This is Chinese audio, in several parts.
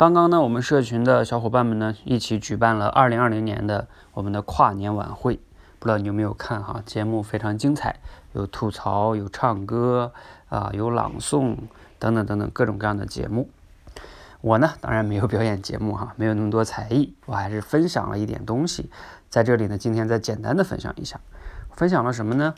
刚刚呢，我们社群的小伙伴们呢，一起举办了二零二零年的我们的跨年晚会，不知道你有没有看哈？节目非常精彩，有吐槽，有唱歌啊，有朗诵等等等等各种各样的节目。我呢，当然没有表演节目哈，没有那么多才艺，我还是分享了一点东西，在这里呢，今天再简单的分享一下，分享了什么呢？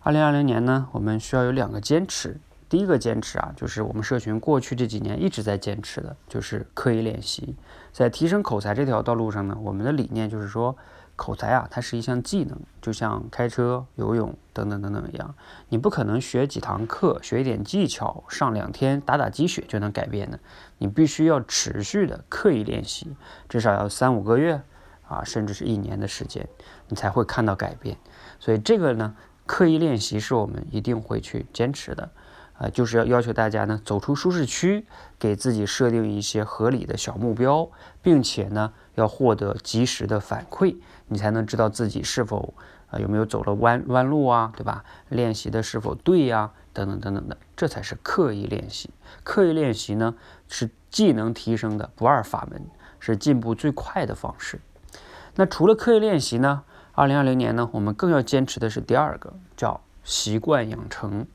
二零二零年呢，我们需要有两个坚持。第一个坚持啊，就是我们社群过去这几年一直在坚持的，就是刻意练习。在提升口才这条道路上呢，我们的理念就是说，口才啊，它是一项技能，就像开车、游泳等等等等一样，你不可能学几堂课、学一点技巧、上两天打打鸡血就能改变的，你必须要持续的刻意练习，至少要三五个月啊，甚至是一年的时间，你才会看到改变。所以这个呢，刻意练习是我们一定会去坚持的。啊，就是要要求大家呢走出舒适区，给自己设定一些合理的小目标，并且呢要获得及时的反馈，你才能知道自己是否啊有没有走了弯弯路啊，对吧？练习的是否对呀？等等等等的，这才是刻意练习。刻意练习呢是技能提升的不二法门，是进步最快的方式。那除了刻意练习呢，二零二零年呢，我们更要坚持的是第二个，叫习惯养成。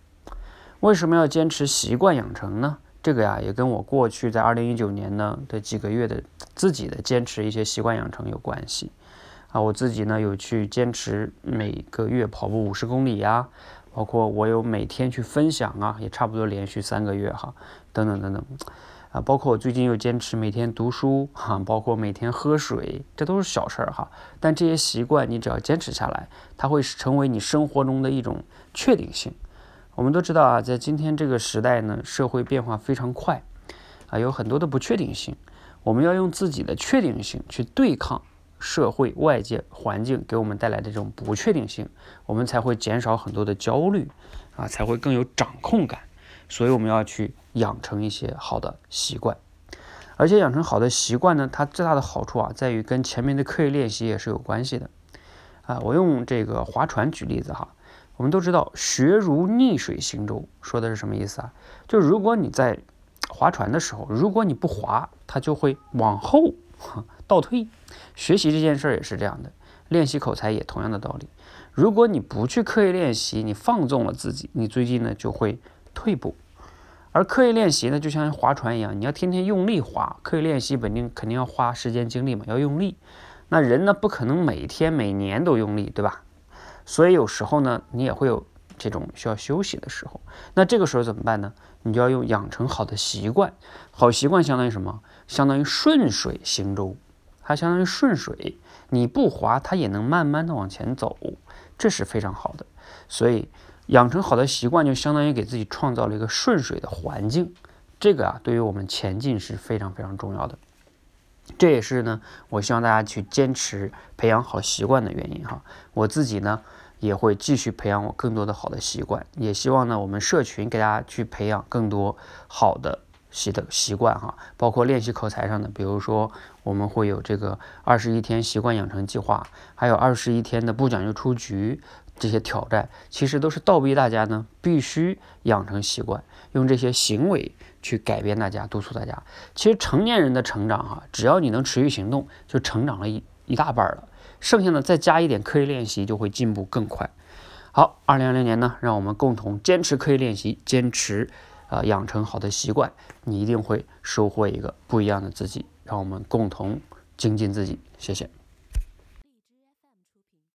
为什么要坚持习惯养成呢？这个呀，也跟我过去在二零一九年呢的几个月的自己的坚持一些习惯养成有关系啊。我自己呢有去坚持每个月跑步五十公里呀，包括我有每天去分享啊，也差不多连续三个月哈，等等等等啊。包括我最近又坚持每天读书哈，包括每天喝水，这都是小事儿哈。但这些习惯你只要坚持下来，它会成为你生活中的一种确定性。我们都知道啊，在今天这个时代呢，社会变化非常快，啊，有很多的不确定性。我们要用自己的确定性去对抗社会外界环境给我们带来的这种不确定性，我们才会减少很多的焦虑，啊，才会更有掌控感。所以我们要去养成一些好的习惯，而且养成好的习惯呢，它最大的好处啊，在于跟前面的刻意练习也是有关系的。啊，我用这个划船举例子哈。我们都知道“学如逆水行舟”说的是什么意思啊？就如果你在划船的时候，如果你不划，它就会往后倒退。学习这件事儿也是这样的，练习口才也同样的道理。如果你不去刻意练习，你放纵了自己，你最近呢就会退步。而刻意练习呢，就像划船一样，你要天天用力划。刻意练习本定肯定要花时间精力嘛，要用力。那人呢，不可能每天每年都用力，对吧？所以有时候呢，你也会有这种需要休息的时候。那这个时候怎么办呢？你就要用养成好的习惯。好习惯相当于什么？相当于顺水行舟，它相当于顺水，你不滑，它也能慢慢的往前走，这是非常好的。所以养成好的习惯，就相当于给自己创造了一个顺水的环境。这个啊，对于我们前进是非常非常重要的。这也是呢，我希望大家去坚持培养好习惯的原因哈。我自己呢。也会继续培养我更多的好的习惯，也希望呢，我们社群给大家去培养更多好的习的习惯哈，包括练习口才上的，比如说我们会有这个二十一天习惯养成计划，还有二十一天的不讲究出局这些挑战，其实都是倒逼大家呢必须养成习惯，用这些行为去改变大家，督促大家。其实成年人的成长哈，只要你能持续行动，就成长了一一大半了。剩下的再加一点刻意练习，就会进步更快。好，二零二零年呢，让我们共同坚持刻意练习，坚持啊养成好的习惯，你一定会收获一个不一样的自己。让我们共同精进自己，谢谢。